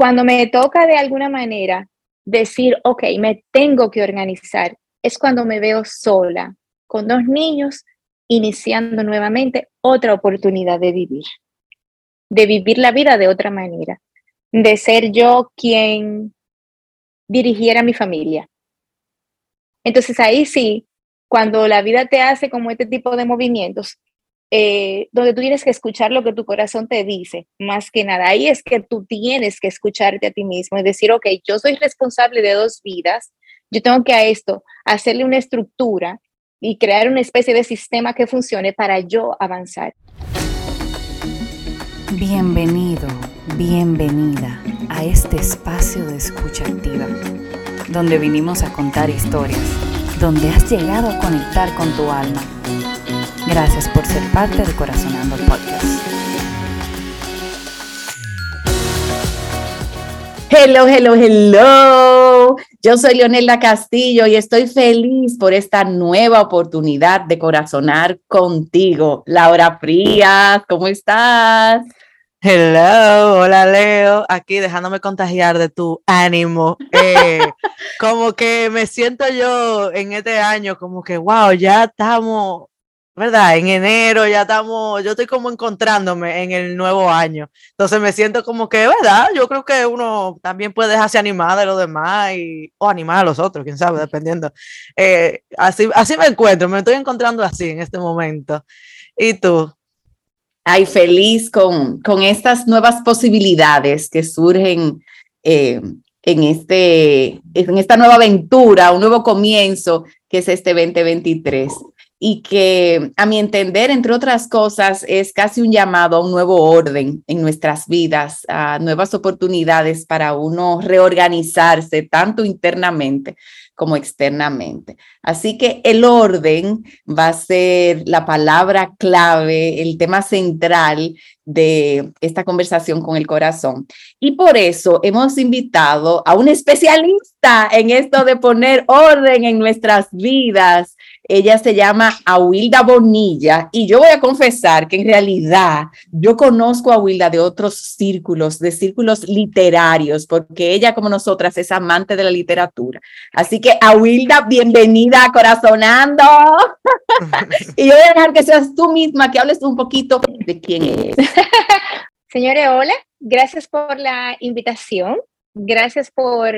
cuando me toca de alguna manera decir, ok, me tengo que organizar, es cuando me veo sola, con dos niños, iniciando nuevamente otra oportunidad de vivir, de vivir la vida de otra manera, de ser yo quien dirigiera mi familia. Entonces ahí sí, cuando la vida te hace como este tipo de movimientos, eh, donde tú tienes que escuchar lo que tu corazón te dice, más que nada. Ahí es que tú tienes que escucharte a ti mismo y decir, ok, yo soy responsable de dos vidas, yo tengo que a esto hacerle una estructura y crear una especie de sistema que funcione para yo avanzar. Bienvenido, bienvenida a este espacio de escucha activa, donde vinimos a contar historias, donde has llegado a conectar con tu alma Gracias por ser parte de Corazonando Podcast. Hello, hello, hello. Yo soy Leonela Castillo y estoy feliz por esta nueva oportunidad de corazonar contigo. Laura Frías, ¿cómo estás? Hello, hola Leo, aquí dejándome contagiar de tu ánimo. Eh, como que me siento yo en este año, como que, wow, ya estamos ¿verdad? En enero ya estamos, yo estoy como encontrándome en el nuevo año. Entonces me siento como que, ¿verdad? Yo creo que uno también puede dejarse animar de los demás y, o animar a los otros, quién sabe, dependiendo. Eh, así, así me encuentro, me estoy encontrando así en este momento. ¿Y tú? Ay, feliz con, con estas nuevas posibilidades que surgen eh, en, este, en esta nueva aventura, un nuevo comienzo que es este 2023 y que a mi entender, entre otras cosas, es casi un llamado a un nuevo orden en nuestras vidas, a nuevas oportunidades para uno reorganizarse tanto internamente como externamente. Así que el orden va a ser la palabra clave, el tema central de esta conversación con el corazón. Y por eso hemos invitado a un especialista en esto de poner orden en nuestras vidas, ella se llama Awilda Bonilla y yo voy a confesar que en realidad yo conozco a Awilda de otros círculos, de círculos literarios, porque ella como nosotras es amante de la literatura. Así que Awilda, bienvenida a Corazonando. y yo voy a dejar que seas tú misma, que hables un poquito de quién es. Señores, hola, gracias por la invitación. Gracias por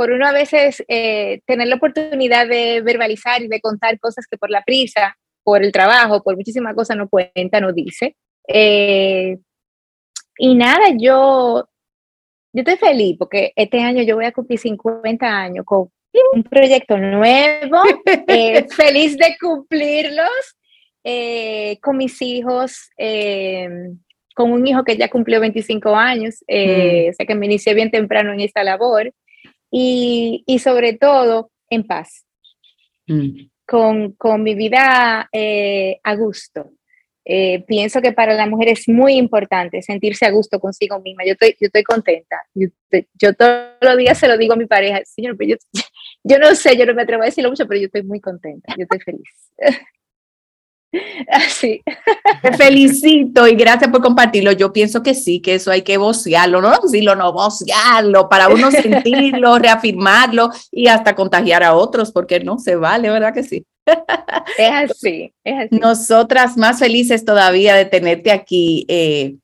por uno a veces eh, tener la oportunidad de verbalizar y de contar cosas que por la prisa, por el trabajo, por muchísimas cosas no cuenta, no dice. Eh, y nada, yo, yo estoy feliz porque este año yo voy a cumplir 50 años con un proyecto nuevo, eh, feliz de cumplirlos con mis hijos con un hijo que ya cumplió 25 años, mm. o sea que me inicié bien temprano en esta labor y, y sobre todo en paz, mm. con, con, mi vida eh, a gusto. Eh, pienso que para la mujer es muy importante sentirse a gusto consigo misma. Yo estoy, yo estoy contenta. Yo, yo todos los días se lo digo a mi pareja, señor, yo, yo no sé, yo no me atrevo a decirlo mucho, pero yo estoy muy contenta, yo estoy feliz. Así. Te felicito y gracias por compartirlo. Yo pienso que sí, que eso hay que vocearlo, no decirlo, no vocearlo, para uno sentirlo, reafirmarlo y hasta contagiar a otros, porque no se vale, ¿verdad que sí? Es así, es así. Nosotras más felices todavía de tenerte aquí. Eh,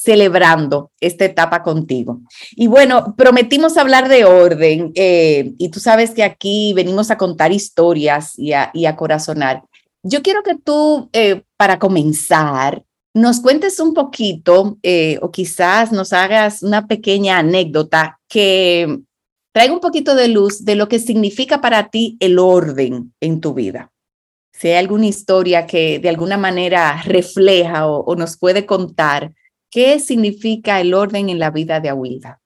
celebrando esta etapa contigo. Y bueno, prometimos hablar de orden eh, y tú sabes que aquí venimos a contar historias y a, y a corazonar. Yo quiero que tú, eh, para comenzar, nos cuentes un poquito eh, o quizás nos hagas una pequeña anécdota que traiga un poquito de luz de lo que significa para ti el orden en tu vida. Si hay alguna historia que de alguna manera refleja o, nos puede contar qué significa el orden en la vida de Aguilda.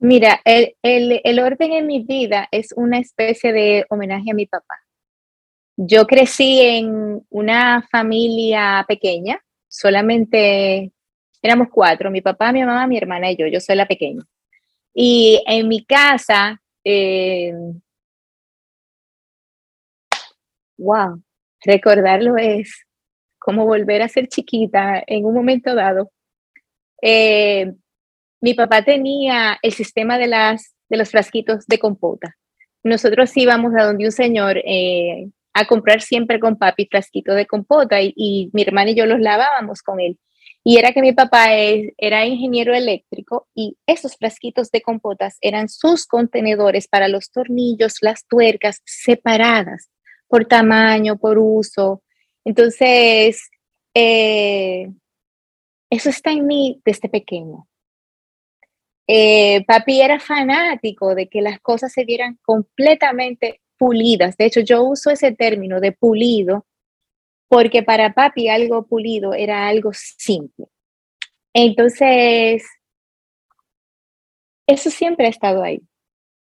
Mira, el, el orden en mi vida es una especie de homenaje a mi papá. Yo crecí en una familia pequeña, solamente éramos cuatro, mi papá, mi mamá, mi hermana y yo, yo soy la pequeña. Y en mi casa, eh, wow, recordarlo es como volver a ser chiquita en un momento dado. Eh, mi papá tenía el sistema de, las, de los frasquitos de compota. Nosotros íbamos a donde un señor eh, a comprar siempre con papi frasquitos de compota y, mi hermana y yo los lavábamos con él. Y era que mi papá era ingeniero eléctrico y esos frasquitos de compotas eran sus contenedores para los tornillos, las tuercas separadas por tamaño, por uso. Entonces, eh, eso está en mí desde pequeño. Eh, papi era fanático de que las cosas se vieran completamente pulidas. De hecho, yo uso ese término de pulido porque para papi algo pulido era algo simple. Entonces, eso siempre ha estado ahí.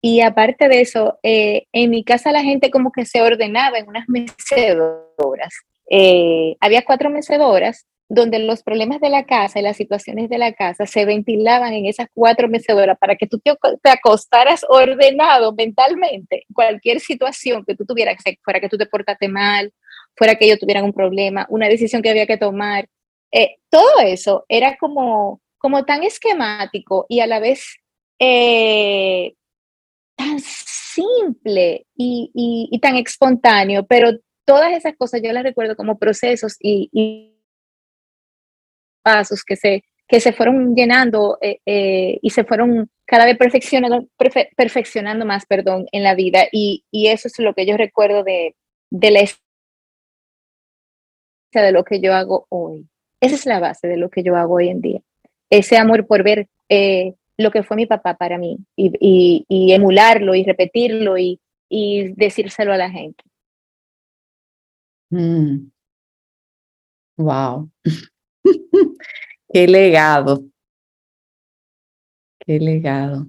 Y aparte de eso, eh, en mi casa la gente como que se ordenaba en unas mecedoras. Eh, había cuatro mecedoras donde los problemas de la casa y las situaciones de la casa se ventilaban en esas cuatro mecedoras para que tú te, acostaras ordenado mentalmente. Cualquier situación que tú tuvieras, fuera que tú te portaste mal, fuera que ellos tuvieran un problema, una decisión que había que tomar, eh, todo eso era como, como tan esquemático y a la vez eh, tan simple y, y, tan espontáneo, pero todas esas cosas yo las recuerdo como procesos y, y pasos que se, que se fueron llenando eh, eh, y se fueron cada vez perfeccionando, perfeccionando más, perdón, en la vida. Y, y, eso es lo que yo recuerdo de, de la de lo que yo hago hoy. Esa es la base de lo que yo hago hoy en día. Ese amor por ver eh, lo que fue mi papá para mí y, y, y emularlo y repetirlo y, y, decírselo a la gente. Mm. Wow. Qué legado. Qué legado.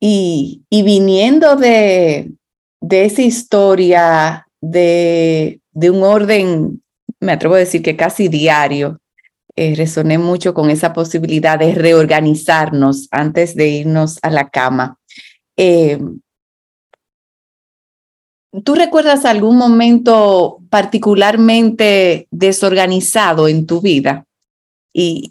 Y, y viniendo de, de, esa historia de, de, un orden, me atrevo a decir que casi diario, eh, resoné mucho con esa posibilidad de reorganizarnos antes de irnos a la cama. Eh, ¿Tú recuerdas algún momento particularmente desorganizado en tu vida? ¿Y,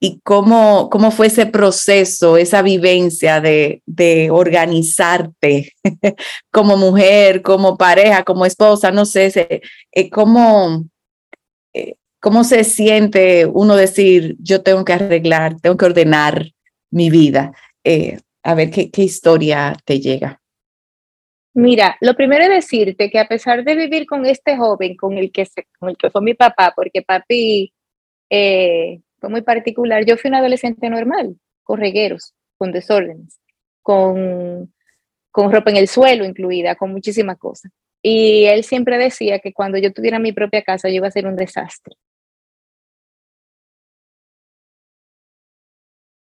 y, cómo, cómo, fue ese proceso, esa vivencia de, de organizarte como mujer, como pareja, como esposa? No sé, eh, ¿cómo, eh, ¿cómo se siente uno decir, yo tengo que arreglar, tengo que ordenar mi vida? Eh, a ver qué, qué historia te llega. Mira, lo primero es decirte que a pesar de vivir con este joven, con el que, con el que fue mi papá, porque papi eh, fue muy particular, yo fui una adolescente normal, con regueros, con desórdenes, con, con ropa en el suelo incluida, con muchísimas cosas. Y él siempre decía que cuando yo tuviera mi propia casa yo iba a ser un desastre.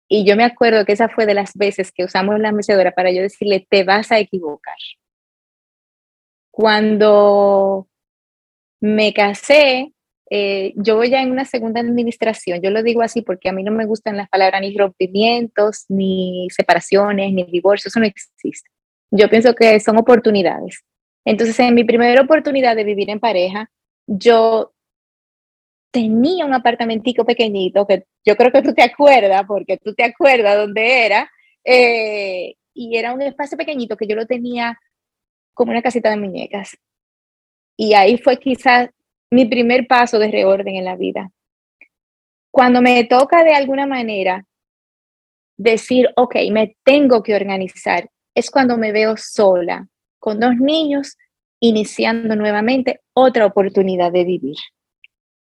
Y yo me acuerdo que esa fue de las veces que usamos la mecedora para yo decirle, te vas a equivocar. Cuando me casé, eh, yo voy ya en una segunda administración, yo lo digo así porque a mí no me gustan las palabras ni rompimientos, ni separaciones, ni divorcios, eso no existe. Yo pienso que son oportunidades. Entonces, en mi primera oportunidad de vivir en pareja, yo tenía un apartamentico pequeñito que yo creo que tú te acuerdas, porque tú te acuerdas dónde era, eh, y era un espacio pequeñito que yo lo tenía como una casita de muñecas. Y ahí fue quizás mi primer paso de reorden en la vida. Cuando me toca de alguna manera decir, ok, me tengo que organizar, es cuando me veo sola, con dos niños, iniciando nuevamente otra oportunidad de vivir,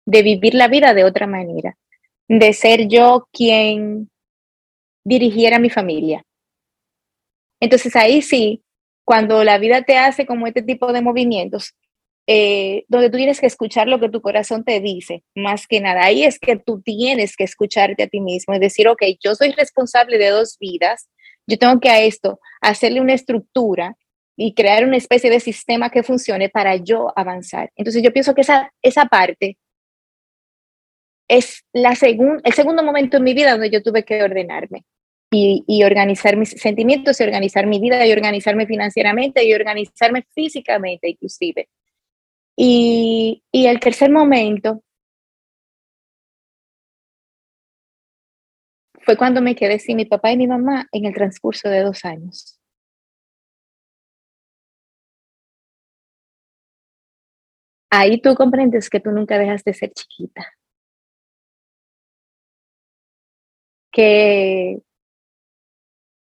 de vivir la vida de otra manera, de ser yo quien dirigiera mi familia. Entonces ahí sí, cuando la vida te hace como este tipo de movimientos, eh, donde tú tienes que escuchar lo que tu corazón te dice, más que nada. Ahí es que tú tienes que escucharte a ti mismo y decir, ok, yo soy responsable de dos vidas, yo tengo que a esto hacerle una estructura y crear una especie de sistema que funcione para yo avanzar. Entonces yo pienso que esa, esa parte es la el segundo momento en mi vida donde yo tuve que ordenarme y, organizar mis sentimientos y organizar mi vida y organizarme financieramente y organizarme físicamente inclusive. Y, y el tercer momento fue cuando me quedé sin mi papá y mi mamá en el transcurso de dos años. Ahí tú comprendes que tú nunca dejas de ser chiquita. Que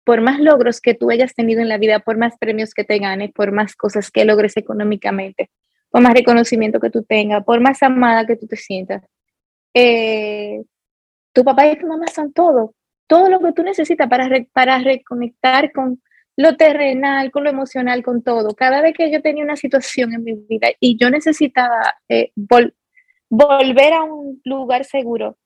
por más logros que tú hayas tenido en la vida, por más premios que te ganes, por más cosas que logres económicamente, por más reconocimiento que tú tengas, por más amada que tú te sientas, eh, tu papá y tu mamá son todo, todo lo que tú necesitas para, para reconectar con lo terrenal, con lo emocional, con todo. Cada vez que yo tenía una situación en mi vida y yo necesitaba eh, volver a un lugar seguro,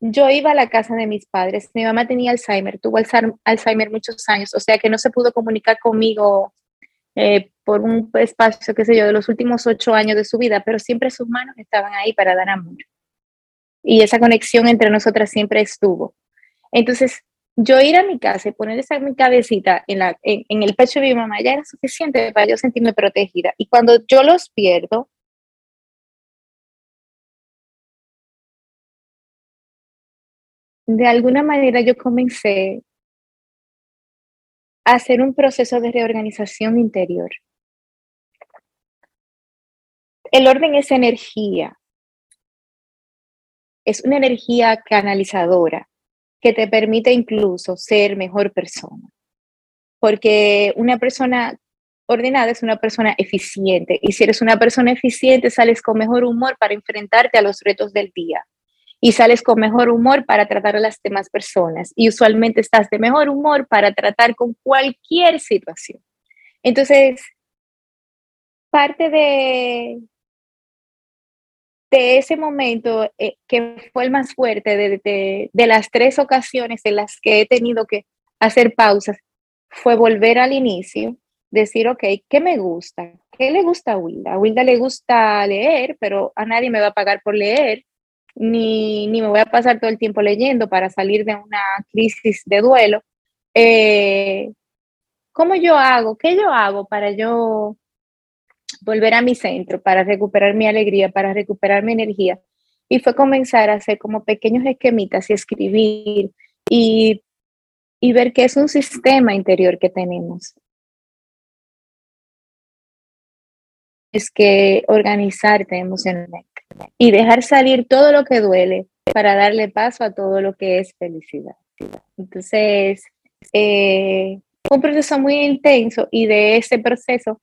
yo iba a la casa de mis padres. Mi mamá tenía Alzheimer, tuvo Alzheimer muchos años, o sea que no se pudo comunicar conmigo eh, por un espacio, qué sé yo, de los últimos ocho años de su vida, pero siempre sus manos estaban ahí para dar amor. Y esa conexión entre nosotras siempre estuvo. Entonces, yo ir a mi casa y poner esa mi cabecita en, la, en, el pecho de mi mamá ya era suficiente para yo sentirme protegida. Y cuando yo los pierdo, de alguna manera yo comencé a hacer un proceso de reorganización interior. El orden es energía. Es una energía canalizadora que te permite incluso ser mejor persona. Porque una persona ordenada es una persona eficiente y si eres una persona eficiente sales con mejor humor para enfrentarte a los retos del día y sales con mejor humor para tratar a las demás personas y usualmente estás de mejor humor para tratar con cualquier situación. Entonces, parte de, de ese momento eh, que fue el más fuerte de, de, las tres ocasiones en las que he tenido que hacer pausas, fue volver al inicio, decir, ok, ¿qué me gusta? ¿Qué le gusta a Wilda? A Wilda le gusta leer, pero a nadie me va a pagar por leer, ni, ni me voy a pasar todo el tiempo leyendo para salir de una crisis de duelo. Eh, ¿Cómo yo hago? ¿Qué yo hago para yo volver a mi centro, para recuperar mi alegría, para recuperar mi energía. Y fue comenzar a hacer como pequeños esquemitas y escribir y, y ver que es un sistema interior que tenemos. Es que organizarte emocionalmente y dejar salir todo lo que duele para darle paso a todo lo que es felicidad. Entonces, eh, un proceso muy intenso y de ese proceso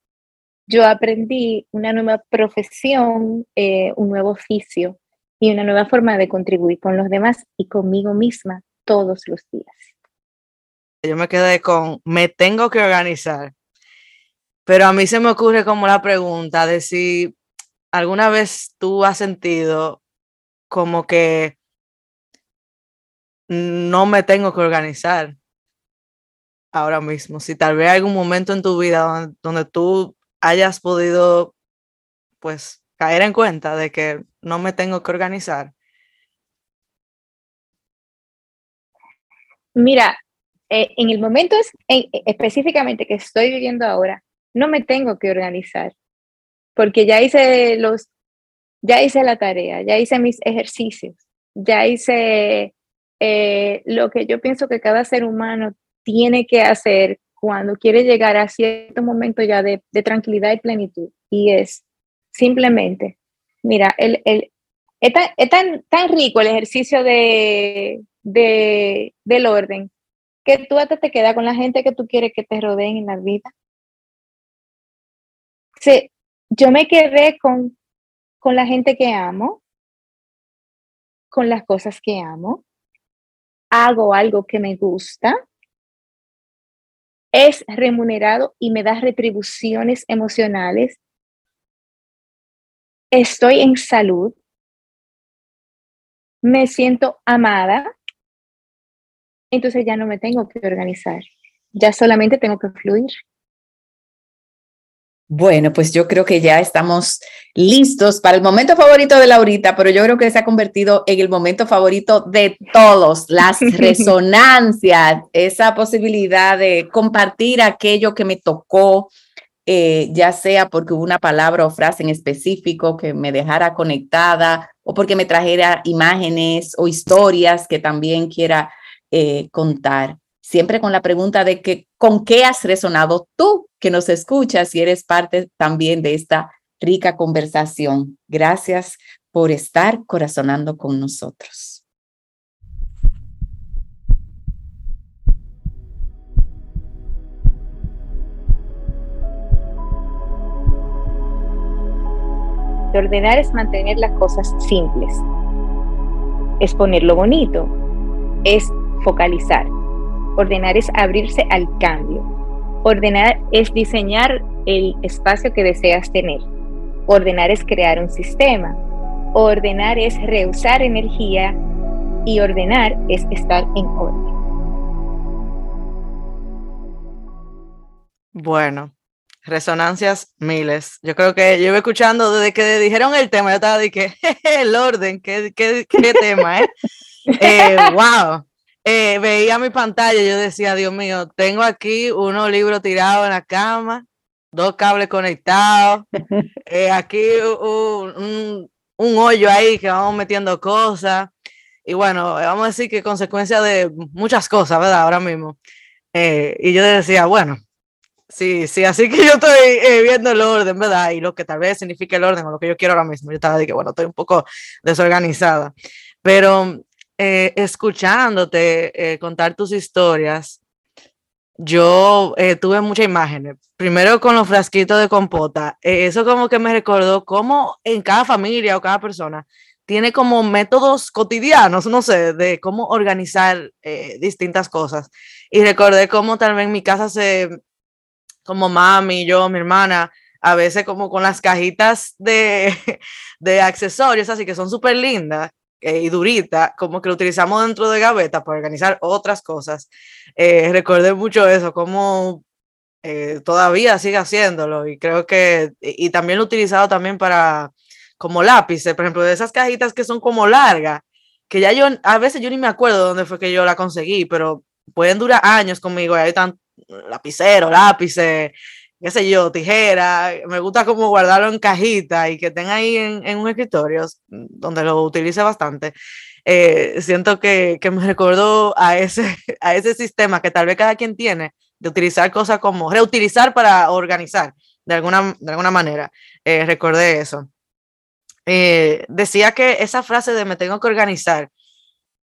yo aprendí una nueva profesión, eh, un nuevo oficio y una nueva forma de contribuir con los demás y conmigo misma todos los días. Yo me quedé con, me tengo que organizar, pero a mí se me ocurre como la pregunta de si alguna vez tú has sentido como que no me tengo que organizar ahora mismo, si tal vez hay algún momento en tu vida donde tú hayas podido, pues, caer en cuenta de que no me tengo que organizar? Mira, eh, en el momento es, específicamente que estoy viviendo ahora, no me tengo que organizar, porque ya hice los, ya hice la tarea, ya hice mis ejercicios, ya hice eh, lo que yo pienso que cada ser humano tiene que hacer cuando quiere llegar a cierto momento ya de, tranquilidad y plenitud. Y es simplemente, mira, el, el, es, tan, tan, rico el ejercicio de, de, del orden que tú hasta te quedas con la gente que tú quieres que te rodeen en la vida. Sí, yo me quedé con, con la gente que amo, con las cosas que amo, hago algo que me gusta, es remunerado y me da retribuciones emocionales. Estoy en salud. Me siento amada. Entonces ya no me tengo que organizar. Ya solamente tengo que fluir. Bueno, pues yo creo que ya estamos listos para el momento favorito de Laurita, pero yo creo que se ha convertido en el momento favorito de todos, las resonancias, esa posibilidad de compartir aquello que me tocó, eh, ya sea porque hubo una palabra o frase en específico que me dejara conectada o porque me trajera imágenes o historias que también quiera eh, contar. Siempre con la pregunta de que, ¿con qué has resonado tú que nos escuchas y eres parte también de esta rica conversación? Gracias por estar corazonando con nosotros. ordenar es mantener las cosas simples. Es ponerlo bonito. Es focalizar. Ordenar es abrirse al cambio. Ordenar es diseñar el espacio que deseas tener. Ordenar es crear un sistema. Ordenar es reusar energía y ordenar es estar en orden. Bueno, resonancias miles. Yo creo que yo iba escuchando desde que dijeron el tema, yo estaba de que el orden, qué, qué, qué tema, ¿eh? eh wow. Eh, veía mi pantalla y yo decía, Dios mío, tengo aquí unos libros tirados en la cama, dos cables conectados, eh, aquí un, un, hoyo ahí que vamos metiendo cosas. Y bueno, vamos a decir que consecuencia de muchas cosas, ¿verdad? Ahora mismo. y yo decía, bueno, Sí, sí, así que yo estoy eh, viendo el orden, ¿verdad? Y lo que tal vez significa el orden o lo que yo quiero ahora mismo. Yo estaba de que, bueno, estoy un poco desorganizada, pero eh, escuchándote eh, contar tus historias, yo tuve muchas imágenes. Primero con los frasquitos de compota. eso como que me recordó cómo en cada familia o cada persona tiene como métodos cotidianos, no sé, de cómo organizar distintas cosas. Y recordé cómo tal vez en mi casa se como mami, yo, mi hermana, a veces como con las cajitas de, de accesorios, así que son súper lindas eh, y duritas, como que lo utilizamos dentro de gaveta para organizar otras cosas. Eh, recordé mucho eso, como eh, todavía sigue haciéndolo y creo que, y, también lo he utilizado también para como lápices, por ejemplo, de esas cajitas que son como largas, que ya yo, a veces yo ni me acuerdo dónde fue que yo la conseguí, pero pueden durar años conmigo y ahí están lapicero, lápices, qué sé yo, tijera. Me gusta como guardarlo en cajita y que tenga ahí en, un escritorio donde lo utilice bastante. Eh, siento que, que, me recordó a ese, a ese sistema que tal vez cada quien tiene de utilizar cosas como reutilizar para organizar de alguna, de alguna manera. Eh, recordé eso. Eh, decía que esa frase de me tengo que organizar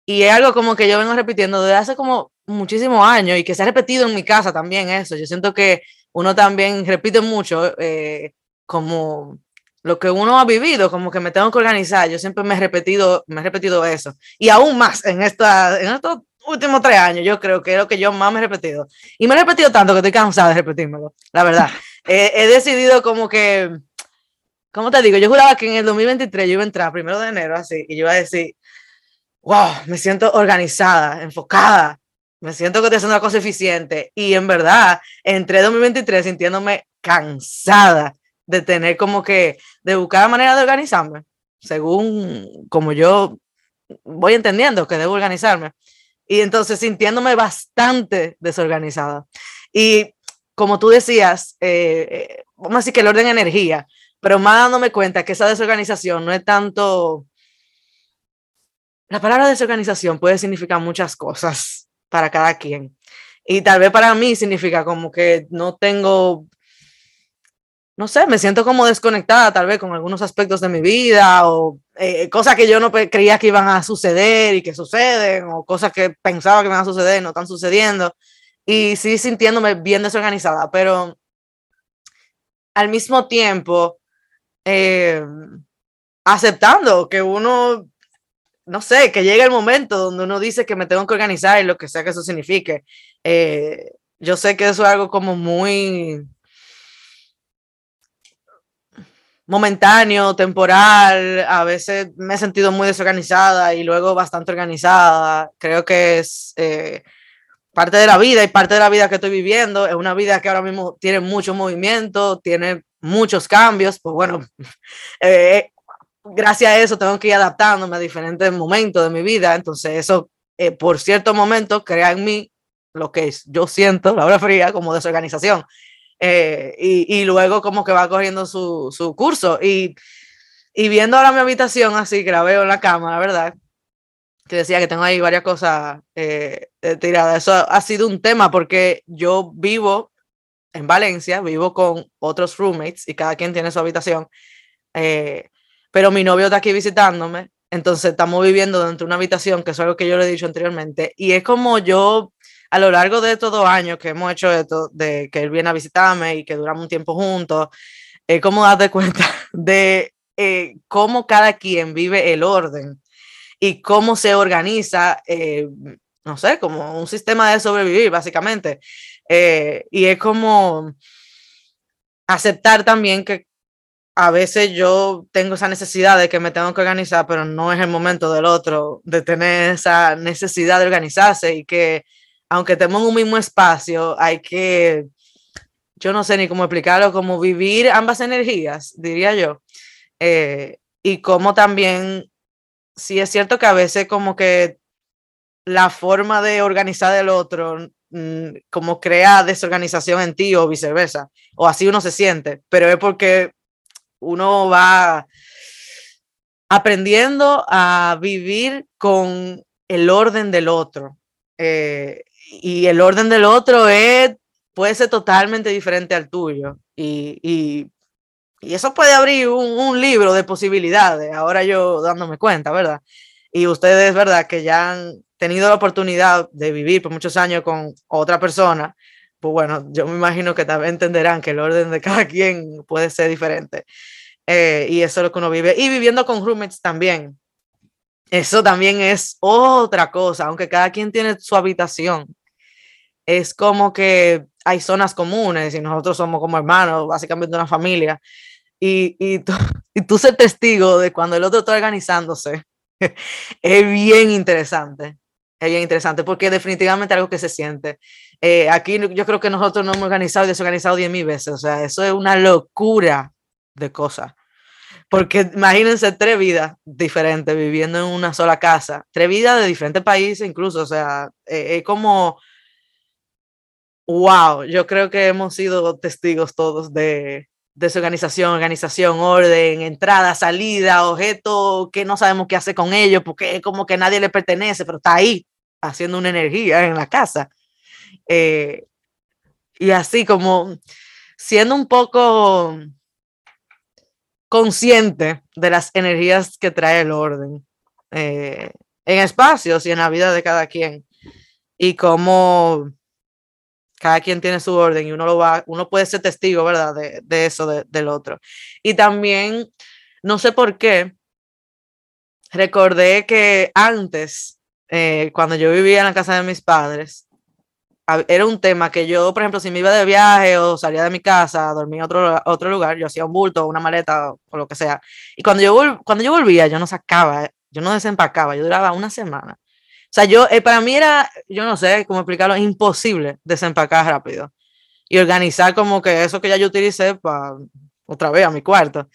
y es algo como que yo vengo repitiendo desde hace como muchísimos años y que se ha repetido en mi casa también eso. Yo siento que uno también repite mucho eh, como lo que uno ha vivido, como que me tengo que organizar. Yo siempre me he repetido, me he repetido eso. Y aún más en, esta, en estos últimos tres años, yo creo que es lo que yo más me he repetido. Y me he repetido tanto que estoy cansada de repetírmelo, la verdad. he decidido como que, ¿cómo te digo? Yo juraba que en el 2023 yo iba a entrar primero de enero así y yo iba a decir, wow, me siento organizada, enfocada, me siento que estoy haciendo una cosa eficiente. Y en verdad, entré 2023 sintiéndome cansada de tener como que, de buscar manera de organizarme, según como yo voy entendiendo que debo organizarme. Y entonces sintiéndome bastante desorganizada. Y como tú decías, eh, eh, vamos a que el orden energía, pero más dándome cuenta que esa desorganización no es tanto la palabra desorganización puede significar muchas cosas para cada quien. Y tal vez para mí significa como que no tengo, no sé, me siento como desconectada tal vez con algunos aspectos de mi vida o eh, cosas que yo no creía que iban a suceder y que suceden o cosas que pensaba que iban a suceder y no están sucediendo. Y sí sintiéndome bien desorganizada, pero al mismo tiempo eh, aceptando que uno no sé, que llegue el momento donde uno dice que me tengo que organizar y lo que sea que eso signifique. Eh, yo sé que eso es algo como muy momentáneo, temporal, a veces me he sentido muy desorganizada y luego bastante organizada. Creo que es eh, parte de la vida y parte de la vida que estoy viviendo. Es una vida que ahora mismo tiene mucho movimiento, tiene muchos cambios, pues bueno, eh, gracias a eso tengo que ir adaptándome a diferentes momentos de mi vida. Entonces, eso eh, por cierto momento crea en mí lo que yo siento, la hora fría, como desorganización. eh, y, luego como que va corriendo su, su curso. Y, y, viendo ahora mi habitación así, que la veo en la cama, ¿verdad? Que decía que tengo ahí varias cosas eh, tiradas. Eso ha sido un tema porque yo vivo en Valencia, vivo con otros roommates y cada quien tiene su habitación. Eh, pero mi novio está aquí visitándome, entonces estamos viviendo dentro de una habitación, que es algo que yo le he dicho anteriormente, y es como yo a lo largo de estos dos años que hemos hecho esto, de que él viene a visitarme y que duramos un tiempo juntos, es como darte cuenta de eh, cómo cada quien vive el orden y cómo se organiza, eh, no sé, como un sistema de sobrevivir, básicamente. Eh, y es como aceptar también que a veces yo tengo esa necesidad de que me tengo que organizar, pero no es el momento del otro de tener esa necesidad de organizarse y que aunque en un mismo espacio, hay que, yo no sé ni cómo explicarlo, como vivir ambas energías, diría yo. Eh, y como también, sí es cierto que a veces como que la forma de organizar del otro mm, como crea desorganización en ti o viceversa, o así uno se siente, pero es porque uno va aprendiendo a vivir con el orden del otro. Eh, y el orden del otro puede ser totalmente diferente al tuyo. Y, y, eso puede abrir un, libro de posibilidades, ahora yo dándome cuenta, ¿verdad? Y ustedes, ¿verdad? Que ya han tenido la oportunidad de vivir por muchos años con otra persona, pues bueno, yo me imagino que también entenderán que el orden de cada quien puede ser diferente. Eh, y eso es lo que uno vive. Y viviendo con roommates también. Eso también es otra cosa, aunque cada quien tiene su habitación es como que hay zonas comunes y nosotros somos como hermanos, básicamente una familia. Y, y, tú, y tú ser testigo de cuando el otro está organizándose es bien interesante. Es bien interesante porque definitivamente algo que se siente. Eh, aquí yo creo que nosotros no hemos organizado y desorganizado 10 mil veces. O sea, eso es una locura de cosas. Porque imagínense tres vidas diferentes viviendo en una sola casa, tres vidas de diferentes países incluso. O sea, eh, es como wow, yo creo que hemos sido testigos todos de desorganización, organización, orden, entrada, salida, objeto que no sabemos qué hacer con ellos porque es como que nadie le pertenece, pero está ahí haciendo una energía en la casa. Eh, y así como siendo un poco consciente de las energías que trae el orden eh, en espacios y en la vida de cada quien y cómo cada quien tiene su orden y uno lo va, uno puede ser testigo, ¿verdad? De, de eso del otro. Y también, no sé por qué, recordé que antes, eh, cuando yo vivía en la casa de mis padres, era un tema que yo, por ejemplo, si me iba de viaje o salía de mi casa, dormía en otro, otro lugar, yo hacía un bulto, una maleta o lo que sea. Y cuando yo, cuando yo volvía, yo no sacaba, yo no desempacaba, yo duraba una semana. O sea, yo, eh, para mí era, yo no sé cómo explicarlo, imposible desempacar rápido y organizar como que eso que ya yo utilicé para otra vez a mi cuarto.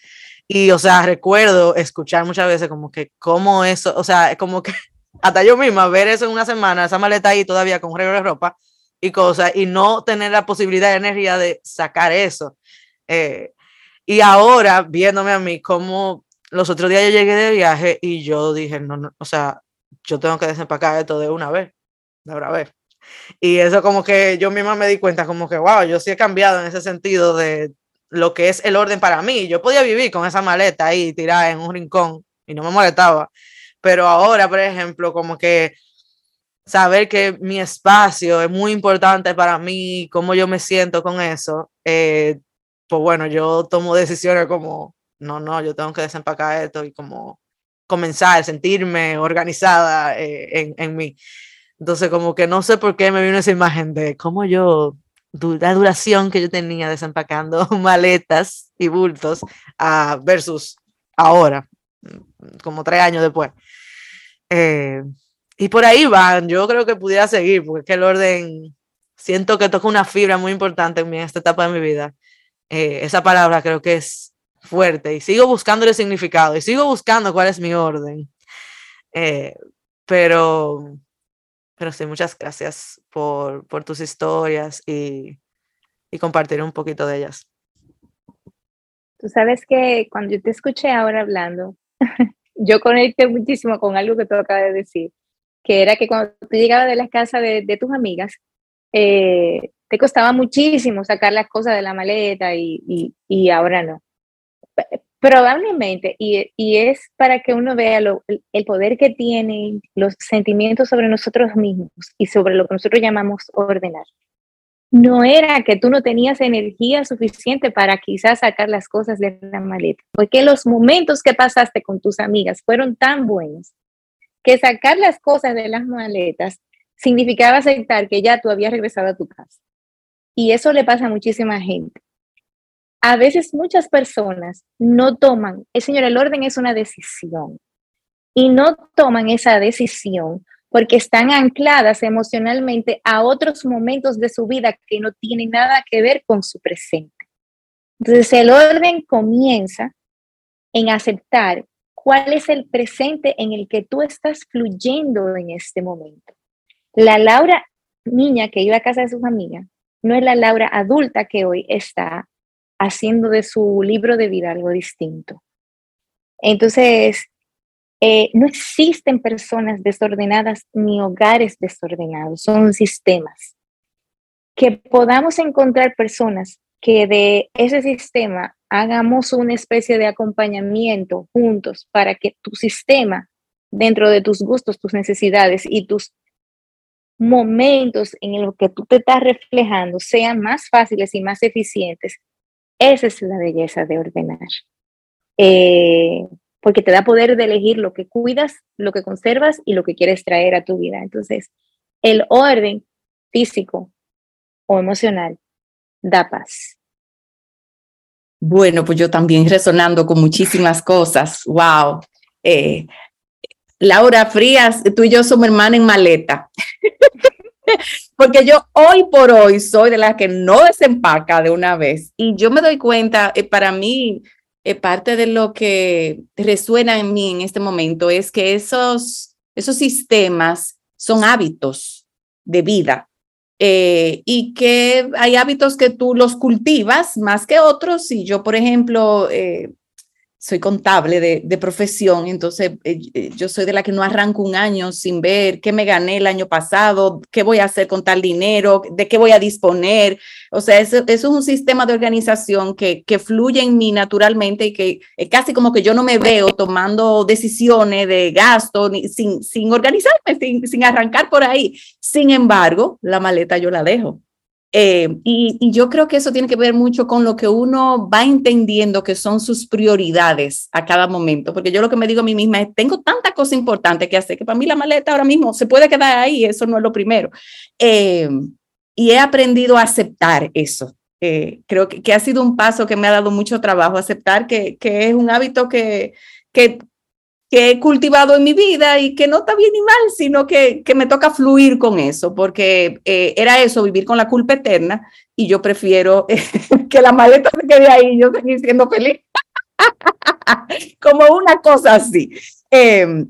Y, o sea, recuerdo escuchar muchas veces como que, cómo eso, o sea, como que hasta yo misma ver eso en una semana, esa maleta ahí todavía con un regalo de ropa y cosas, y no tener la posibilidad de energía de sacar eso. Eh, y ahora, viéndome a mí, como los otros días yo llegué de viaje y yo dije, no, no, o sea, yo tengo que desempacar esto de una vez, de una vez. Y eso como que yo misma me di cuenta, como que, wow, yo sí he cambiado en ese sentido de lo que es el orden para mí. Yo podía vivir con esa maleta ahí tirada en un rincón y no me molestaba. Pero ahora, por ejemplo, como que saber que mi espacio es muy importante para mí, cómo yo me siento con eso, eh, pues bueno, yo tomo decisiones como, no, no, yo tengo que desempacar esto y como comenzar, sentirme organizada eh, en, en mí. Entonces, como que no sé por qué me vino esa imagen de cómo yo, la duración que yo tenía desempacando maletas y bultos uh, versus ahora, como tres años después. Eh, y por ahí van, yo creo que pudiera seguir, porque es que el orden, siento que toca una fibra muy importante en, mí, en esta etapa de mi vida. Eh, esa palabra creo que es fuerte y sigo buscando el significado y sigo buscando cuál es mi orden. Eh, pero, pero sí, muchas gracias por, por tus historias y, y compartir un poquito de ellas. Tú sabes que cuando yo te escuché ahora hablando, yo conecté muchísimo con algo que tú acabas de decir, que era que cuando tú llegabas de la casa de, tus amigas, eh, te costaba muchísimo sacar las cosas de la maleta y, ahora no. Probablemente, y, es para que uno vea el poder que tienen los sentimientos sobre nosotros mismos y sobre lo que nosotros llamamos ordenar. No era que tú no tenías energía suficiente para quizás sacar las cosas de la maleta, porque los momentos que pasaste con tus amigas fueron tan buenos que sacar las cosas de las maletas significaba aceptar que ya tú habías regresado a tu casa. Y eso le pasa a muchísima gente. A veces muchas personas no toman, el Señor, el orden es una decisión. Y no toman esa decisión porque están ancladas emocionalmente a otros momentos de su vida que no tienen nada que ver con su presente. Entonces el orden comienza en aceptar cuál es el presente en el que tú estás fluyendo en este momento. La Laura niña que iba a casa de su familia no es la Laura adulta que hoy está haciendo de su libro de vida algo distinto. Entonces, eh, no existen personas desordenadas ni hogares desordenados, son sistemas. Que podamos encontrar personas que de ese sistema hagamos una especie de acompañamiento juntos para que tu sistema, dentro de tus gustos, tus necesidades y tus momentos en los que tú te estás reflejando sean más fáciles y más eficientes, esa es la belleza de ordenar. Eh, porque te da poder de elegir lo que cuidas, lo que conservas y lo que quieres traer a tu vida. Entonces, el orden físico o emocional da paz. Bueno, pues yo también resonando con muchísimas cosas. Wow. Eh, Laura Frías, tú y yo somos hermanas en maleta. Porque yo hoy por hoy soy de las que no desempaca de una vez. Y yo me doy cuenta, eh, para mí, eh, parte de lo que resuena en mí en este momento es que esos, esos sistemas son hábitos de vida eh, y que hay hábitos que tú los cultivas más que otros. Y yo, por ejemplo, eh, soy contable de, profesión, entonces eh, eh, yo soy de la que no arranco un año sin ver qué me gané el año pasado, qué voy a hacer con tal dinero, de qué voy a disponer. O sea, eso, es un sistema de organización que, que fluye en mí naturalmente y que es casi como que yo no me veo tomando decisiones de gasto ni, sin, sin organizarme, sin, sin arrancar por ahí. Sin embargo, la maleta yo la dejo. Eh, y, yo creo que eso tiene que ver mucho con lo que uno va entendiendo que son sus prioridades a cada momento, porque yo lo que me digo a mí misma es, tengo tanta cosa importante que hacer que para mí la maleta ahora mismo se puede quedar ahí, eso no es lo primero. Eh, y he aprendido a aceptar eso. Eh, creo que, que, ha sido un paso que me ha dado mucho trabajo, aceptar que, que es un hábito que, que, que he cultivado en mi vida y que no está bien ni mal, sino que, que me toca fluir con eso, porque eh, era eso, vivir con la culpa eterna, y yo prefiero que la maleta se quede ahí y yo seguir siendo feliz. Como una cosa así. Eh,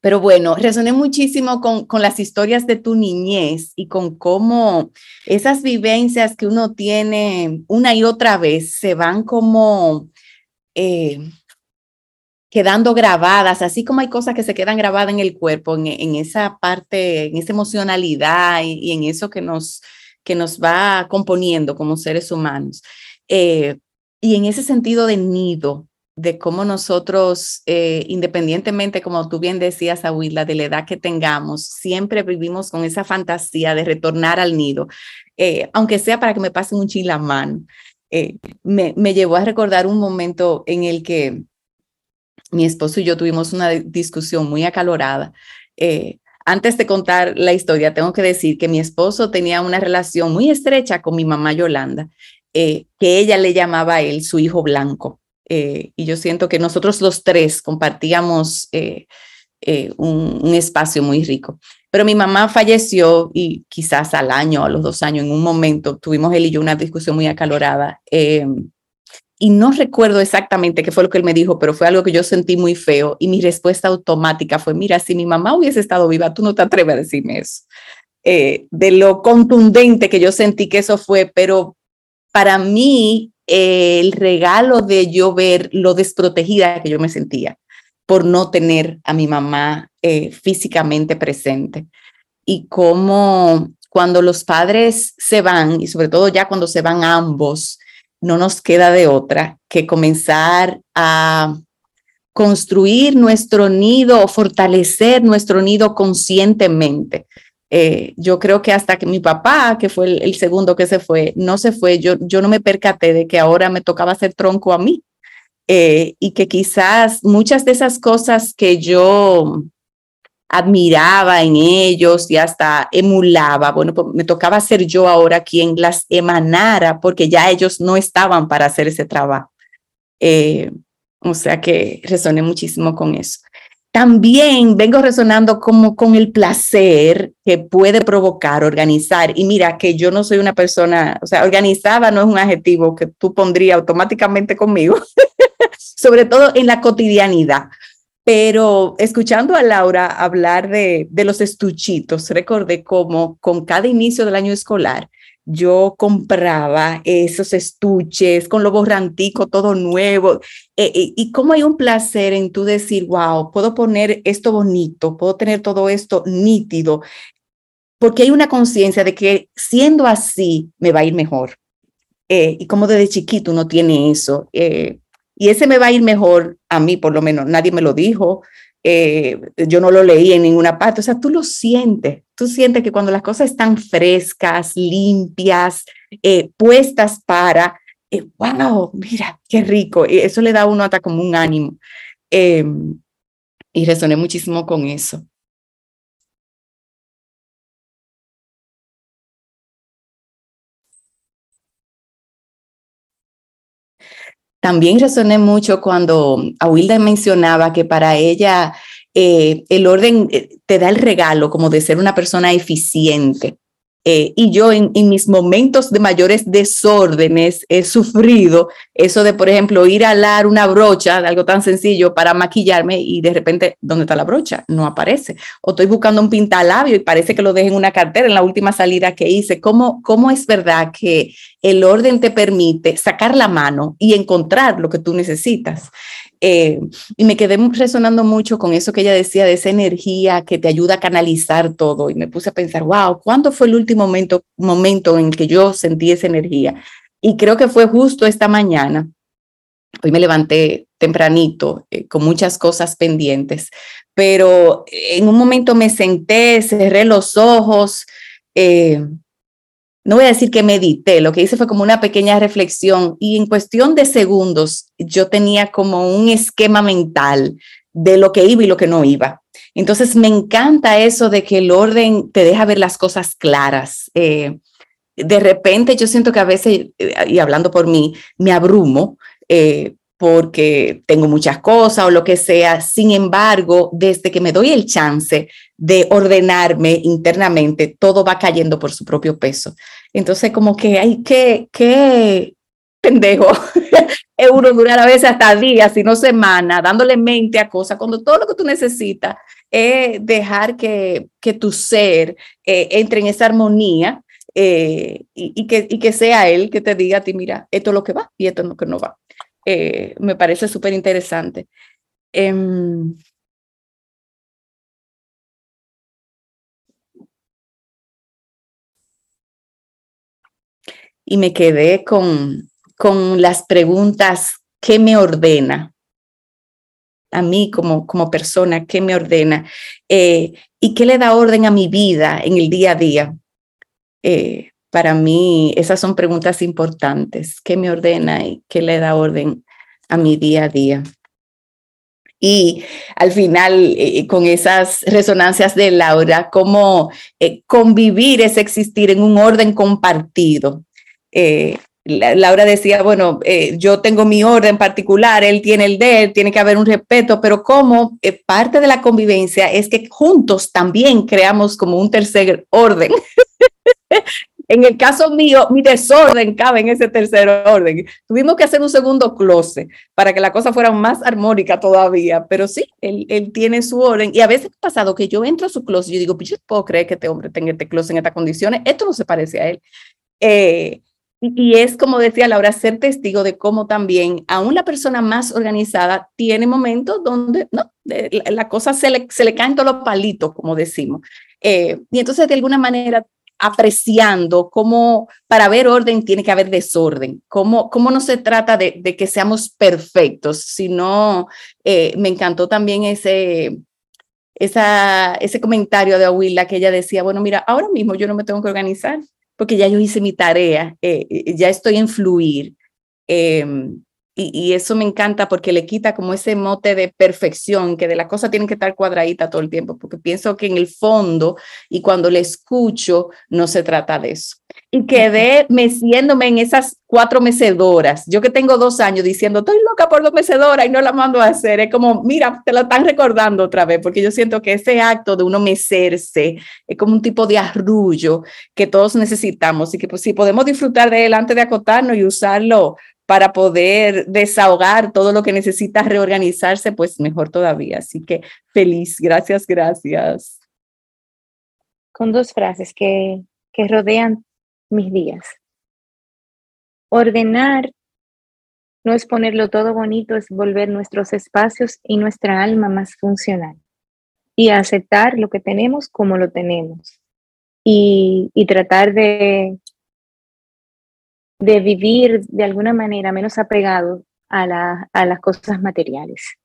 pero bueno, resoné muchísimo con, con las historias de tu niñez y con cómo esas vivencias que uno tiene una y otra vez se van como... Eh, quedando grabadas, así como hay cosas que se quedan grabadas en el cuerpo, en, esa parte, en esa emocionalidad y, en eso que nos, que nos va componiendo como seres humanos. Eh, y en ese sentido de nido, de cómo nosotros, eh, independientemente, como tú bien decías, Abuela, de la edad que tengamos, siempre vivimos con esa fantasía de retornar al nido, eh, aunque sea para que me pasen un chilamán. me, me llevó a recordar un momento en el que mi esposo y yo tuvimos una discusión muy acalorada. Eh, antes de contar la historia, tengo que decir que mi esposo tenía una relación muy estrecha con mi mamá Yolanda, eh, que ella le llamaba a él su hijo blanco. Eh, y yo siento que nosotros los tres compartíamos un, un, espacio muy rico. Pero mi mamá falleció y quizás al año, a los dos años, en un momento, tuvimos él y yo una discusión muy acalorada y no recuerdo exactamente qué fue lo que él me dijo, pero fue algo que yo sentí muy feo y mi respuesta automática fue, mira, si mi mamá hubiese estado viva, tú no te atreves a decirme eso. Eh, de lo contundente que yo sentí que eso fue, pero para mí el regalo de yo ver lo desprotegida que yo me sentía por no tener a mi mamá eh, físicamente presente. Y cómo cuando los padres se van, y sobre todo ya cuando se van ambos, no nos queda de otra que comenzar a construir nuestro nido fortalecer nuestro nido conscientemente. Eh, yo creo que hasta que mi papá, que fue el, segundo que se fue, no se fue, yo, yo no me percaté de que ahora me tocaba hacer tronco a mí. Eh, y que quizás muchas de esas cosas que yo admiraba en ellos y hasta emulaba, bueno, pues me tocaba ser yo ahora quien las emanara porque ya ellos no estaban para hacer ese trabajo. Eh, o sea que resoné muchísimo con eso. También vengo resonando como con el placer que puede provocar organizar. Y mira que yo no soy una persona, o sea, organizada no es un adjetivo que tú pondrías automáticamente conmigo, sobre todo en la cotidianidad. Pero escuchando a Laura hablar de, los estuchitos, recordé cómo con cada inicio del año escolar yo compraba esos estuches con lo borrantico, todo nuevo. Eh, eh, y cómo hay un placer en tú decir, wow, puedo poner esto bonito, puedo tener todo esto nítido, porque hay una conciencia de que siendo así me va a ir mejor. Eh, y como desde chiquito uno tiene eso. Y ese me va a ir mejor a mí, por lo menos, nadie me lo dijo, eh, yo no lo leí en ninguna parte, o sea, tú lo sientes, tú sientes que cuando las cosas están frescas, limpias, eh, puestas para, eh, wow, mira, qué rico, eso le da a uno hasta como un ánimo. Em, y resoné muchísimo con eso. También resoné mucho cuando Awilda mencionaba que para ella eh, el orden eh, te da el regalo como de ser una persona eficiente. Eh, y yo en, mis momentos de mayores desórdenes he sufrido eso de, por ejemplo, ir a alar una brocha, algo tan sencillo para maquillarme y de repente, ¿dónde está la brocha? No aparece. O estoy buscando un pintalabio y parece que lo dejé en una cartera en la última salida que hice. ¿Cómo, cómo es verdad que el orden te permite sacar la mano y encontrar lo que tú necesitas? Eh, y me quedé resonando mucho con eso que ella decía de esa energía que te ayuda a canalizar todo. Y me puse a pensar, wow, ¿cuándo fue el último momento, momento en que yo sentí esa energía? Y creo que fue justo esta mañana. Hoy me levanté tempranito eh, con muchas cosas pendientes, pero en un momento me senté, cerré los ojos. Eh, no voy a decir que medité, lo que hice fue como una pequeña reflexión y en cuestión de segundos yo tenía como un esquema mental de lo que iba y lo que no iba. Entonces me encanta eso de que el orden te deja ver las cosas claras. Eh, de repente yo siento que a veces, eh, y hablando por mí, me abrumo eh, porque tengo muchas cosas o lo que sea. Sin embargo, desde que me doy el chance de ordenarme internamente, todo va cayendo por su propio peso. Entonces, como que hay que, que pendejo, es uno durar a veces hasta días, si no semanas, dándole mente a cosas, cuando todo lo que tú necesitas es dejar que, que tu ser eh, entre en esa armonía eh, y, que, y que sea él que te diga a ti, mira, esto es lo que va y esto es lo que no va. Eh, me parece súper interesante. Em, y me quedé con, con las preguntas, ¿qué me ordena? A mí como, como persona, ¿qué me ordena? Eh, ¿Y qué le da orden a mi vida en el día a día? Eh, para mí, esas son preguntas importantes. ¿Qué me ordena y qué le da orden a mi día a día? Y al final, eh, con esas resonancias de Laura, cómo convivir es existir en un orden compartido. Eh, Laura decía, bueno, yo tengo mi orden particular, él tiene el de él, tiene que haber un respeto, pero como parte de la convivencia es que juntos también creamos como un tercer orden. En el caso mío, mi desorden cabe en ese tercer orden. Tuvimos que hacer un segundo closet para que la cosa fuera más armónica todavía, pero sí, él, él tiene su orden. Y a veces ha pasado que yo entro a su closet y yo digo, yo puedo creer que este hombre tenga este closet en estas condiciones, esto no se parece a él. Eh, Y es como decía Laura, ser testigo de cómo también aún la persona más organizada tiene momentos donde no, la cosa se le, se le caen todos los palitos, como decimos. Eh, y entonces de alguna manera apreciando cómo para ver orden tiene que haber desorden, cómo, cómo no se trata de, que seamos perfectos, sino eh, me encantó también ese, ese comentario de Abuela que ella decía, bueno, mira, ahora mismo yo no me tengo que organizar porque ya yo hice mi tarea, eh, eh, ya estoy en fluir. Em, y, eso me encanta porque le quita como ese mote de perfección, que de la cosa tienen que estar cuadradita todo el tiempo, porque pienso que en el fondo y cuando le escucho no se trata de eso. Y quedé meciéndome en esas cuatro mecedoras. Yo que tengo dos años diciendo, estoy loca por dos mecedoras y no la mando a hacer. Es como, mira, te la están recordando otra vez, porque yo siento que ese acto de uno mecerse es como un tipo de arrullo que todos necesitamos y que pues si podemos disfrutar de él antes de acotarnos y usarlo para poder desahogar todo lo que necesita reorganizarse, pues mejor todavía. Así que feliz, gracias, gracias. Con dos frases que, que rodean mis días. Ordenar no es ponerlo todo bonito, es volver nuestros espacios y nuestra alma más funcional. Y aceptar lo que tenemos como lo tenemos. Y, y tratar de de vivir de alguna manera menos apegado a, las cosas materiales.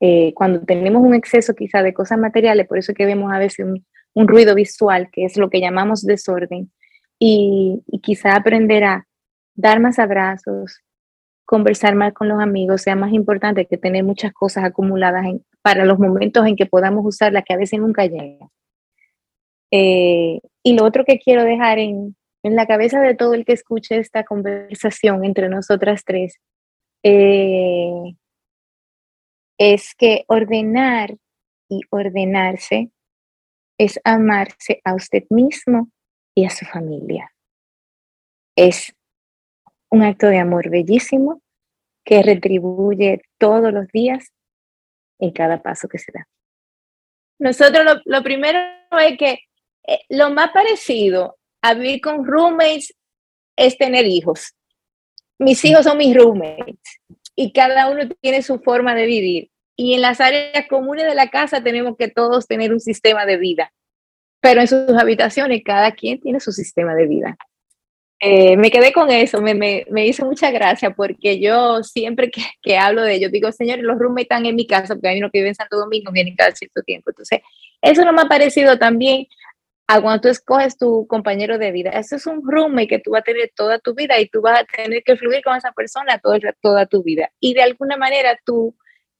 Eh, cuando tenemos un exceso quizá de cosas materiales, por eso que vemos a veces un, ruido visual, que es lo que llamamos desorden, y, quizá aprender a dar más abrazos, conversar más con los amigos sea más importante que tener muchas cosas acumuladas para los momentos en que podamos usarlas que a veces nunca llegan. Eh, y lo otro que quiero dejar en, en la cabeza de todo el que escuche esta conversación entre nosotras tres eh, es que ordenar y ordenarse es amarse a usted mismo y a su familia. Es un acto de amor bellísimo que retribuye todos los días en cada paso que se da. Nosotros lo, primero es que eh, lo más parecido a vivir con roommates es tener hijos. Mis hijos son mis roommates y cada uno tiene su forma de vivir. Y en las áreas comunes de la casa tenemos que todos tener un sistema de vida, pero en sus habitaciones cada quien tiene su sistema de vida. Eh, me quedé con eso, me, me, me, hizo mucha gracia porque yo siempre que, que hablo de ello digo, señores, los roommates están en mi casa porque hay uno que vive en Santo Domingo, vienen cada cierto tiempo. Entonces, eso no me ha parecido también cuando tú escoges tu compañero de vida. Eso es un roommate que tú vas a tener toda tu vida y tú vas a tener que fluir con esa persona todo, toda tu vida. Y de alguna manera tú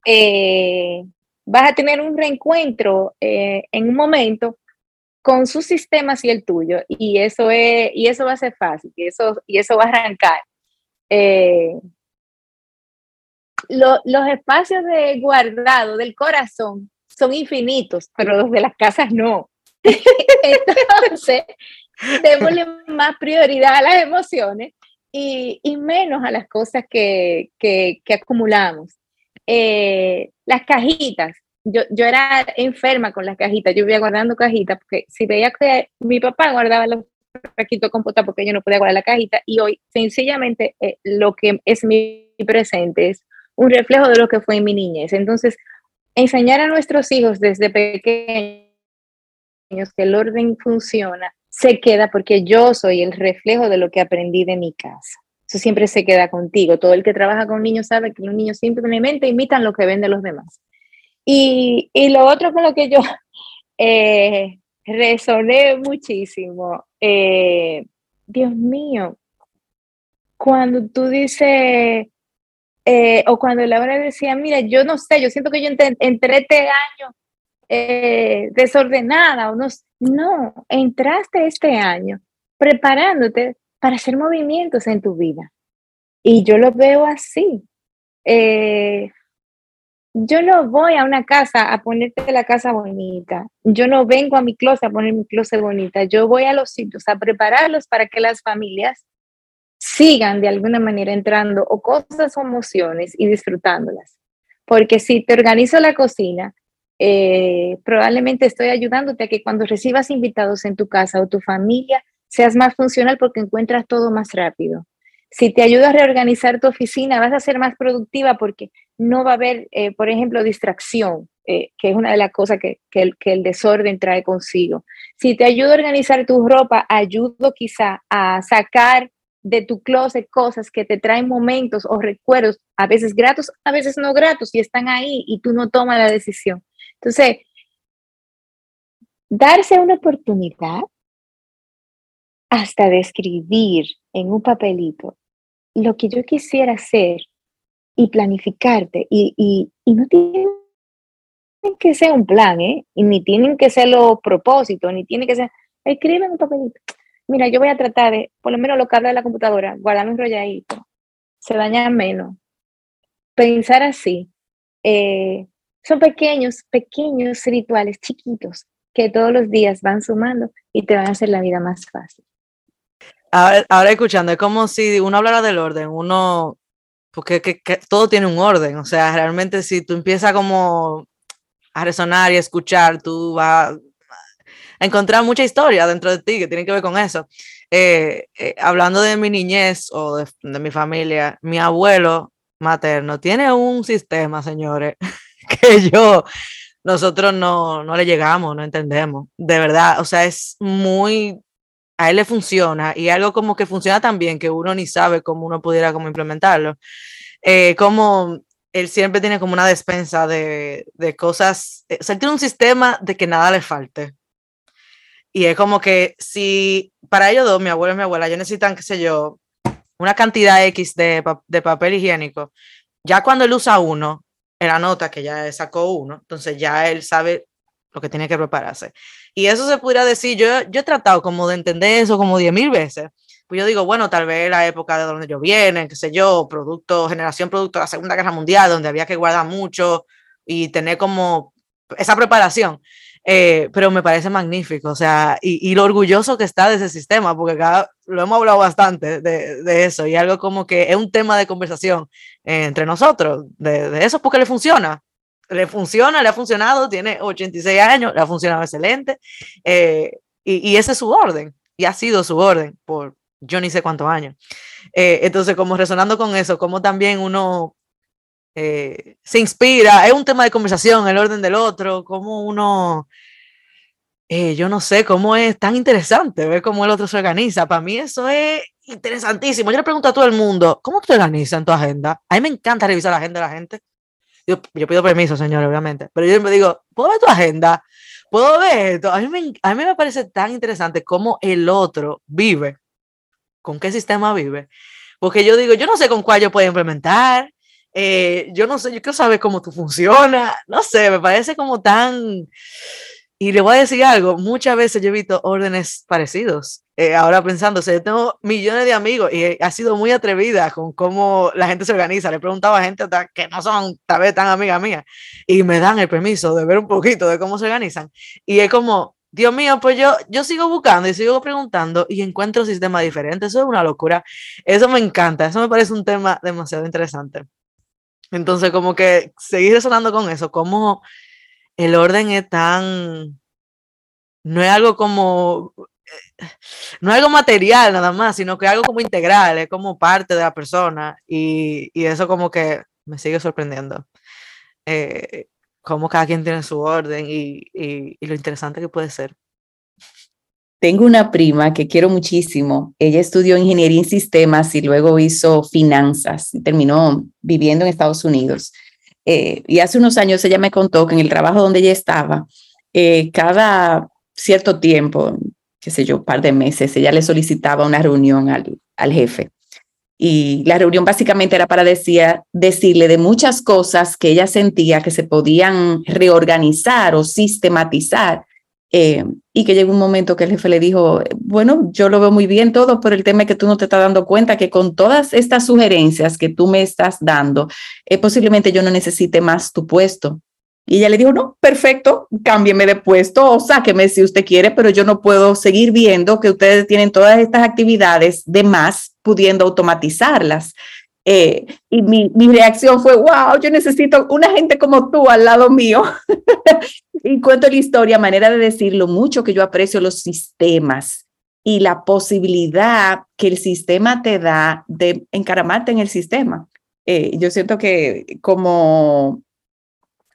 eh, vas a tener un reencuentro eh, en un momento con sus sistemas y el tuyo. Y eso, es, y eso va a ser fácil y eso, y eso va a arrancar. Eh, los espacios de guardado del corazón son infinitos, pero los de las casas no. Entonces, démosle más prioridad a las emociones y, menos a las cosas que, acumulamos. Eh, las cajitas. Yo, yo era enferma con las cajitas, yo iba guardando cajitas, porque si veía que mi papá guardaba los paquitos con compota porque yo no podía guardar la cajita, y hoy sencillamente eh, lo que es mi presente es un reflejo de lo que fue en mi niñez. Entonces, enseñar a nuestros hijos desde pequeños que el orden funciona, se queda porque yo soy el reflejo de lo que aprendí de mi casa. Eso siempre se queda contigo. Todo el que trabaja con niños sabe que los niños simplemente imitan lo que ven de los demás. Y, y lo otro con lo que yo eh, resoné muchísimo, eh, Dios mío, cuando tú dices, eh, o cuando Laura decía, mira, yo no sé, yo siento que yo entré este año eh, desordenada o no. Entraste este año preparándote para hacer movimientos en tu vida. Y yo lo veo así. Eh, yo no voy a una casa a ponerte la casa bonita. Yo no vengo a mi closet a poner mi closet bonita. Yo voy a los sitios a prepararlos para que las familias sigan de alguna manera entrando o cosas o emociones y disfrutándolas. Porque si te organizo la cocina, eh, probablemente estoy ayudándote a que cuando recibas invitados en tu casa o tu familia seas más funcional porque encuentras todo más rápido. Si te ayuda a reorganizar tu oficina, vas a ser más productiva porque no va a haber, eh, por ejemplo, distracción, eh, que es una de las cosas que, el, que el desorden trae consigo. Si te ayuda a organizar tu ropa, ayudo quizá a sacar de tu closet cosas que te traen momentos o recuerdos, a veces gratos, a veces no gratos, y están ahí y tú no tomas la decisión. Entonces, darse una oportunidad hasta de escribir en un papelito lo que yo quisiera hacer y planificarte. Y, no tienen que ser un plan, ¿eh? Y ni tienen que ser los propósitos, ni tiene que ser, escribe en un papelito. Mira, yo voy a tratar de, por lo menos lo que habla de la computadora, guardarme enrolladito, se daña menos. Pensar así. Eh, son pequeños, pequeños rituales chiquitos que todos los días van sumando y te van a hacer la vida más fácil. Ahora, escuchando, es como si uno hablara del orden, uno, porque todo tiene un orden, o sea, realmente si tú empiezas como a resonar y a escuchar, tú vas a encontrar mucha historia dentro de ti que tiene que ver con eso. Eh, eh, hablando de mi niñez o de, de mi familia, mi abuelo materno tiene un sistema, señores, que yo nosotros no, no le llegamos, no entendemos. De verdad, o sea, es muy, a él le funciona y algo como que funciona tan bien que uno ni sabe cómo uno pudiera como implementarlo. Eh, como él siempre tiene como una despensa de, de cosas, eh, o sea, tiene un sistema de que nada le falte. Y es como que si para ellos dos, mi abuelo y mi abuela, ellos necesitan, qué sé yo, una cantidad X de, de papel higiénico, ya cuando él usa uno, en nota que ya sacó uno, entonces ya él sabe lo que tiene que prepararse. Y eso se pudiera decir, yo, yo he tratado como de entender eso como diez mil veces. Pues yo digo, bueno, tal vez la época de donde yo viene, qué sé yo, producto, generación producto de la Segunda Guerra Mundial, donde había que guardar mucho y tener como esa preparación. Eh, pero me parece magnífico, o sea, y, y, lo orgulloso que está de ese sistema, porque acá lo hemos hablado bastante de, de eso, y algo como que es un tema de conversación eh, entre nosotros, de, de, eso, porque le funciona, le funciona, le ha funcionado, tiene 86 años, le ha funcionado excelente, eh, y, y, ese es su orden, y ha sido su orden por yo ni sé cuántos años. entonces, como resonando con eso, como también uno eh, se inspira, es un tema de conversación, el orden del otro, cómo uno, eh, yo no sé, cómo es tan interesante ver cómo el otro se organiza. Para mí eso es interesantísimo. Yo le pregunto a todo el mundo, ¿cómo te organizas en tu agenda? A mí me encanta revisar la agenda de la gente. Yo, yo pido permiso, señor, obviamente, pero yo me digo, ¿puedo ver tu agenda? ¿Puedo ver esto? A mí, me, a mí me parece tan interesante cómo el otro vive, con qué sistema vive. Porque yo digo, yo no sé con cuál yo puedo implementar, eh, yo no sé, yo quiero saber cómo tú funciona, no sé, me parece como tan... Y le voy a decir algo, muchas veces yo he visto órdenes parecidos. Eh, ahora sea, yo tengo millones de amigos y ha sido muy atrevida con cómo la gente se organiza. Le he preguntado a gente que no son tal vez tan amigas mías y me dan el permiso de ver un poquito de cómo se organizan. Y es como, Dios mío, pues yo, yo sigo buscando y sigo preguntando y encuentro sistemas diferentes. Eso es una locura. Eso me encanta. Eso me parece un tema demasiado interesante. Entonces, como que seguir resonando con eso, como el orden es tan, no es algo como, no es algo material nada más, sino que es algo como integral, es como parte de la persona y, y eso como que me sigue sorprendiendo. Eh, como cada quien tiene su orden y, y lo interesante que puede ser. Tengo una prima que quiero muchísimo. Ella estudió ingeniería en sistemas y luego hizo finanzas y terminó viviendo en Estados Unidos. Eh, y hace unos años ella me contó que en el trabajo donde ella estaba, eh, cada cierto tiempo, qué sé yo, un par de meses, ella le solicitaba una reunión al, al jefe. Y la reunión básicamente era para decir, decirle de muchas cosas que ella sentía que se podían reorganizar o sistematizar eh, y que llegó un momento que el jefe le dijo, bueno, yo lo veo muy bien todo, por el tema que tú no te estás dando cuenta que con todas estas sugerencias que tú me estás dando, eh, posiblemente yo no necesite más tu puesto. Y ella le dijo, no, perfecto, cámbieme de puesto o sáqueme si usted quiere, pero yo no puedo seguir viendo que ustedes tienen todas estas actividades de más pudiendo automatizarlas. Eh, y mi, mi, reacción fue, wow, yo necesito una gente como tú al lado mío. y cuento la historia, manera de decirlo, mucho que yo aprecio los sistemas y la posibilidad que el sistema te da de encaramarte en el sistema. Eh, yo siento que como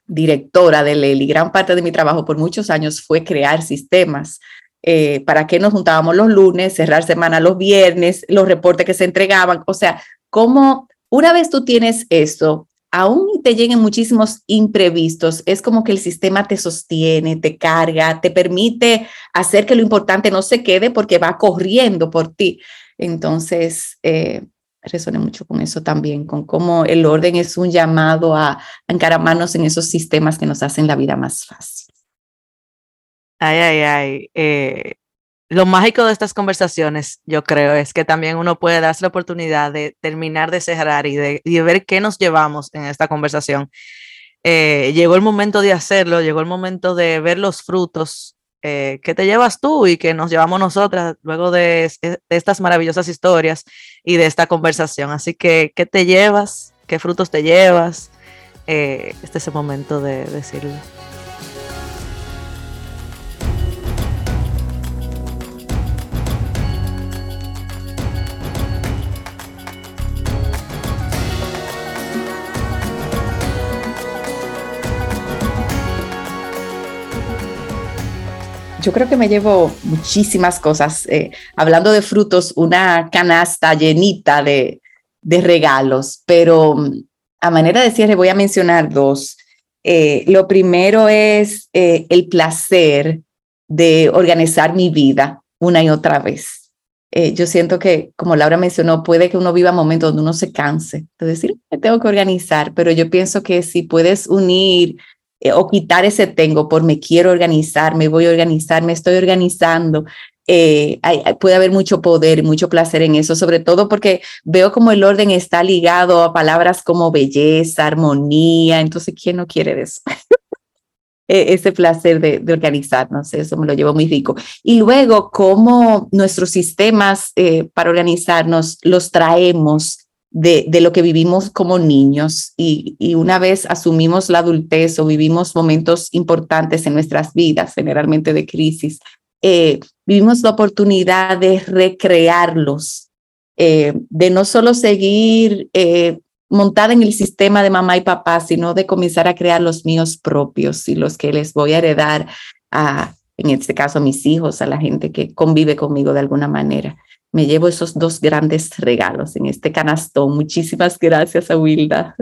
directora de Leli, gran parte de mi trabajo por muchos años fue crear sistemas. Eh, para que nos juntábamos los lunes, cerrar semana los viernes, los reportes que se entregaban. O sea, como una vez tú tienes eso, aún te lleguen muchísimos imprevistos, es como que el sistema te sostiene, te carga, te permite hacer que lo importante no se quede porque va corriendo por ti. Entonces, eh, mucho con eso también, con cómo el orden es un llamado a, encaramarnos en esos sistemas que nos hacen la vida más fácil. Ay, ay, ay. Eh, lo mágico de estas conversaciones, yo creo, es que también uno puede darse la oportunidad de terminar de cerrar y de, ver qué nos llevamos en esta conversación. Eh, llegó el momento de hacerlo, llegó el momento de ver los frutos eh, que te llevas tú y que nos llevamos nosotras luego de, estas maravillosas historias y de esta conversación. Así que, ¿qué te llevas? ¿Qué frutos te llevas? Eh, este es el momento de decirlo. Yo creo que me llevo muchísimas cosas. Eh, hablando de frutos, una canasta llenita de, de regalos, pero mm, a manera de cierre voy a mencionar dos. Eh, lo primero es eh, el placer de organizar mi vida una y otra vez. yo siento que, como Laura mencionó, puede que uno viva momentos donde uno se canse de decir, me tengo que organizar, pero yo pienso que si puedes unir eh, o quitar ese tengo por me quiero organizar, me voy a organizar, me estoy organizando. Eh, puede haber mucho poder, mucho placer en eso, sobre todo porque veo como el orden está ligado a palabras como belleza, armonía, entonces, ¿quién no quiere eso? E, ese placer de, de, organizarnos, eso me lo llevo muy rico. Y luego, cómo nuestros sistemas eh, para organizarnos los traemos de, lo que vivimos como niños y, una vez asumimos la adultez o vivimos momentos importantes en nuestras vidas, generalmente de crisis, eh, vivimos la oportunidad de recrearlos, eh, de no solo seguir eh, montada en el sistema de mamá y papá, sino de comenzar a crear los míos propios y los que les voy a heredar a, en este caso, a mis hijos, a la gente que convive conmigo de alguna manera me llevo esos dos grandes regalos en este canastón. Muchísimas gracias, Wilda.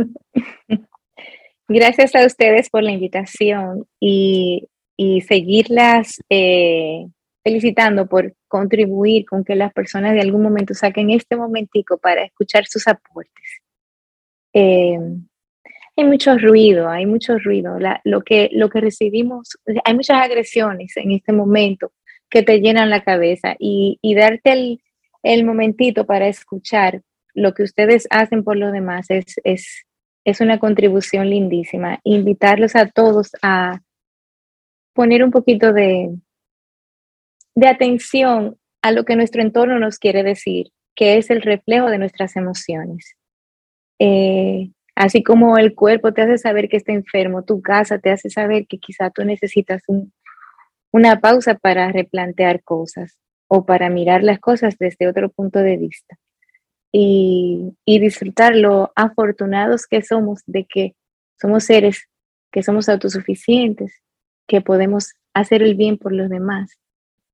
Gracias a ustedes por la invitación y, y seguirlas eh, felicitando por contribuir con que las personas de algún momento saquen este momentico para escuchar sus aportes. Eh, hay mucho ruido, hay mucho ruido. lo, que, lo que recibimos, hay muchas agresiones en este momento que te llenan la cabeza y, y darte el, el momentito para escuchar lo que ustedes hacen por los demás es, es, es una contribución lindísima. Invitarlos a todos a poner un poquito de, de atención a lo que nuestro entorno nos quiere decir, que es el reflejo de nuestras emociones. Eh, así como el cuerpo te hace saber que está enfermo, tu casa te hace saber que quizá tú necesitas una pausa para replantear cosas o para mirar las cosas desde otro punto de vista y, disfrutar lo afortunados que somos de que somos seres que somos autosuficientes, que podemos hacer el bien por los demás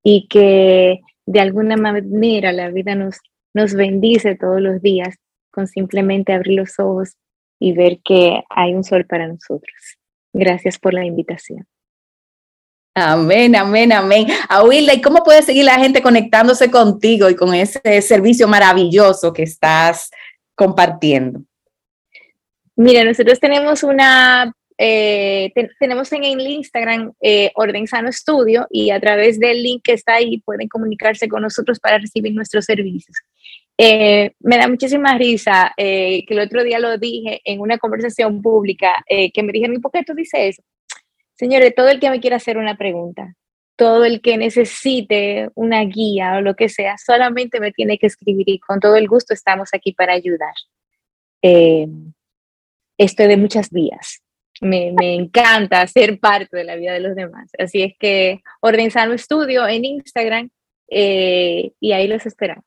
y que de alguna manera la vida nos, nos bendice todos los días con simplemente abrir los ojos y ver que hay un sol para nosotros. Gracias por la invitación. Amén, amén, amén. Wilda, ¿y cómo puede seguir la gente conectándose contigo y con ese servicio maravilloso que estás compartiendo? Mira, nosotros tenemos una, eh, tenemos en el Instagram eh, Orden Sano Estudio y a través del link que está ahí pueden comunicarse con nosotros para recibir nuestros servicios. Eh, me da muchísima risa que el otro día lo dije en una conversación pública que me dijeron, ¿y por qué tú dices eso? Señores, todo el que me quiera hacer una pregunta, todo el que necesite una guía o lo que sea, solamente me tiene que escribir y con todo el gusto estamos aquí para ayudar. Eh, estoy de muchas vías. Me, encanta ser parte de la vida de los demás. Así es que Orden Sano Estudio en Instagram, eh, y ahí los esperamos.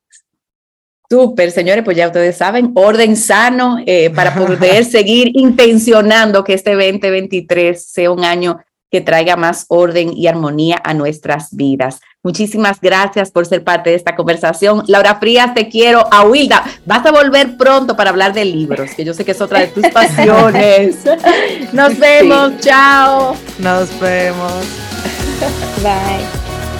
Súper, señores, pues ya ustedes saben, orden sano eh, para poder seguir intencionando que este 2023 sea un año que traiga más orden y armonía a nuestras vidas. Muchísimas gracias por ser parte de esta conversación. Laura Frías, te quiero. A Wilda, vas a volver pronto para hablar de libros, que yo sé que es otra de tus pasiones. Nos vemos, chao. Nos vemos. Bye.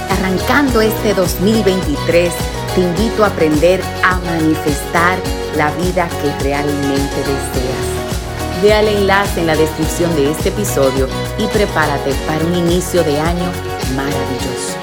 Arrancando este 2023, te invito a aprender a manifestar la vida que realmente deseas. Ve al enlace en la descripción de este episodio y prepárate para un inicio de año maravilloso.